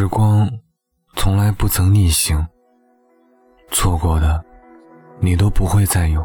时光从来不曾逆行，错过的你都不会再有。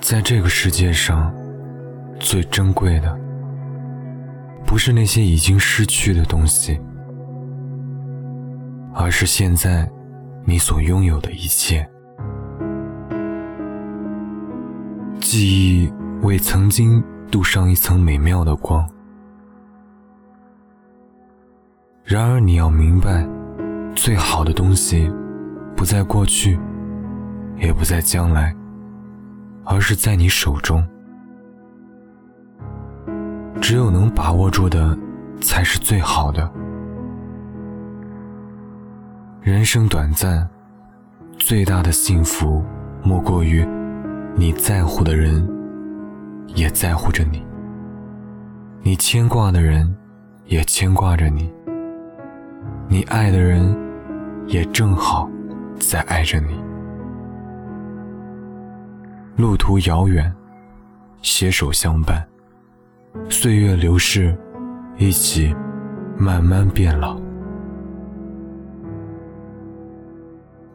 在这个世界上，最珍贵的不是那些已经失去的东西，而是现在你所拥有的一切。记忆为曾经镀上一层美妙的光。然而，你要明白，最好的东西不在过去，也不在将来，而是在你手中。只有能把握住的，才是最好的。人生短暂，最大的幸福莫过于你在乎的人也在乎着你，你牵挂的人也牵挂着你。你爱的人，也正好在爱着你。路途遥远，携手相伴，岁月流逝，一起慢慢变老。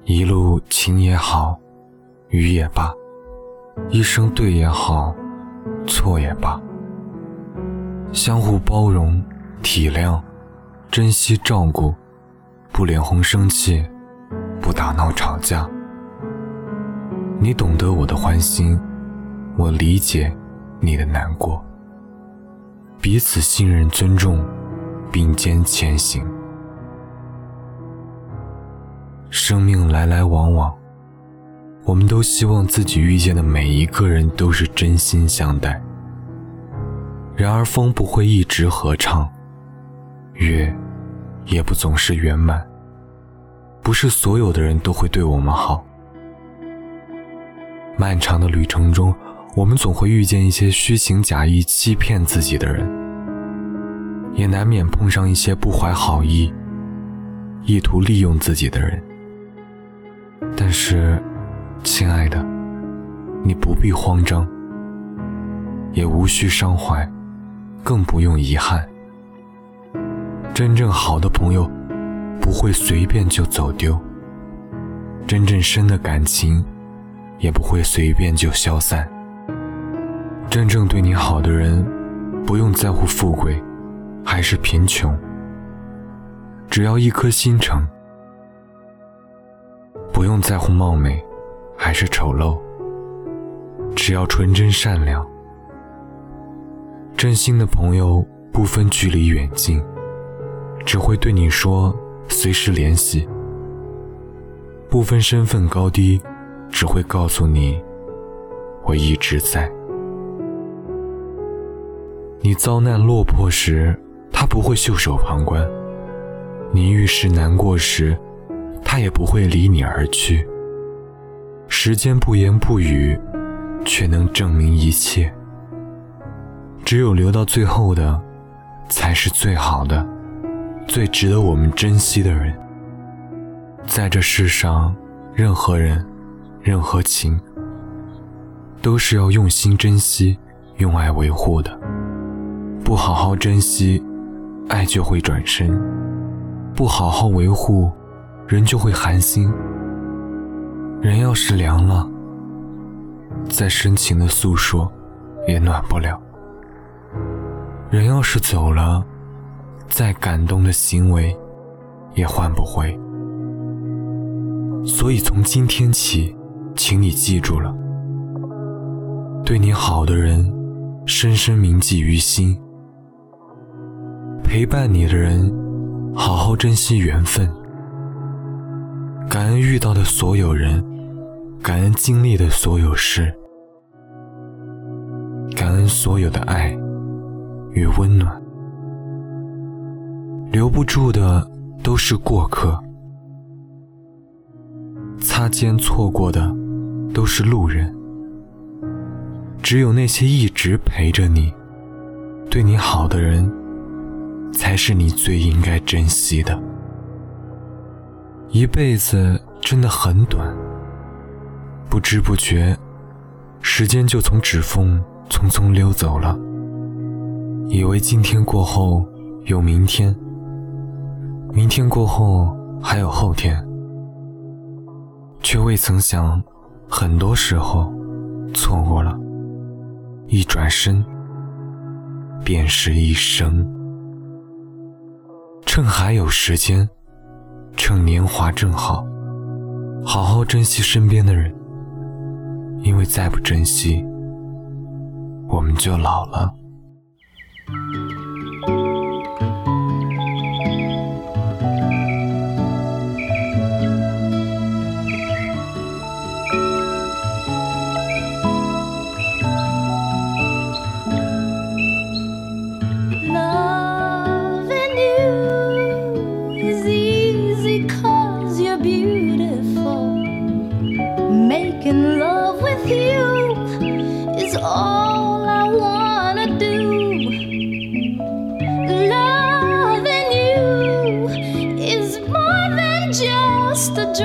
一路晴也好，雨也罢，一生对也好，错也罢，相互包容、体谅、珍惜、照顾。不脸红生气，不打闹吵架。你懂得我的欢心，我理解你的难过。彼此信任、尊重，并肩前行。生命来来往往，我们都希望自己遇见的每一个人都是真心相待。然而，风不会一直合唱，月。也不总是圆满，不是所有的人都会对我们好。漫长的旅程中，我们总会遇见一些虚情假意欺骗自己的人，也难免碰上一些不怀好意、意图利用自己的人。但是，亲爱的，你不必慌张，也无需伤怀，更不用遗憾。真正好的朋友，不会随便就走丢；真正深的感情，也不会随便就消散。真正对你好的人，不用在乎富贵还是贫穷，只要一颗心诚；不用在乎貌美还是丑陋，只要纯真善良。真心的朋友，不分距离远近。只会对你说随时联系，不分身份高低，只会告诉你我一直在。你遭难落魄时，他不会袖手旁观；你遇事难过时，他也不会离你而去。时间不言不语，却能证明一切。只有留到最后的，才是最好的。最值得我们珍惜的人，在这世上，任何人、任何情，都是要用心珍惜、用爱维护的。不好好珍惜，爱就会转身；不好好维护，人就会寒心。人要是凉了，再深情的诉说，也暖不了。人要是走了，再感动的行为，也换不回。所以从今天起，请你记住了，对你好的人，深深铭记于心；陪伴你的人，好好珍惜缘分。感恩遇到的所有人，感恩经历的所有事，感恩所有的爱与温暖。留不住的都是过客，擦肩错过的都是路人。只有那些一直陪着你、对你好的人，才是你最应该珍惜的。一辈子真的很短，不知不觉，时间就从指缝匆匆溜走了。以为今天过后有明天。明天过后还有后天，却未曾想，很多时候错过了，一转身便是一生。趁还有时间，趁年华正好，好好珍惜身边的人，因为再不珍惜，我们就老了。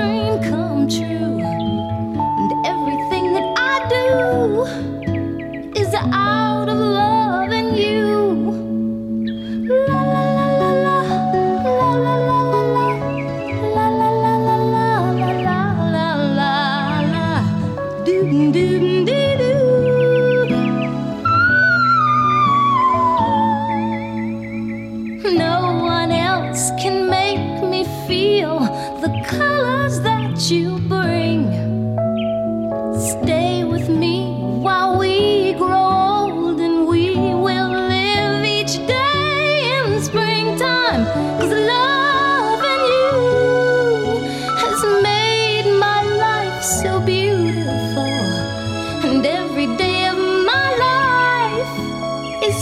dream come true. And everything that I do is out.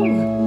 哦。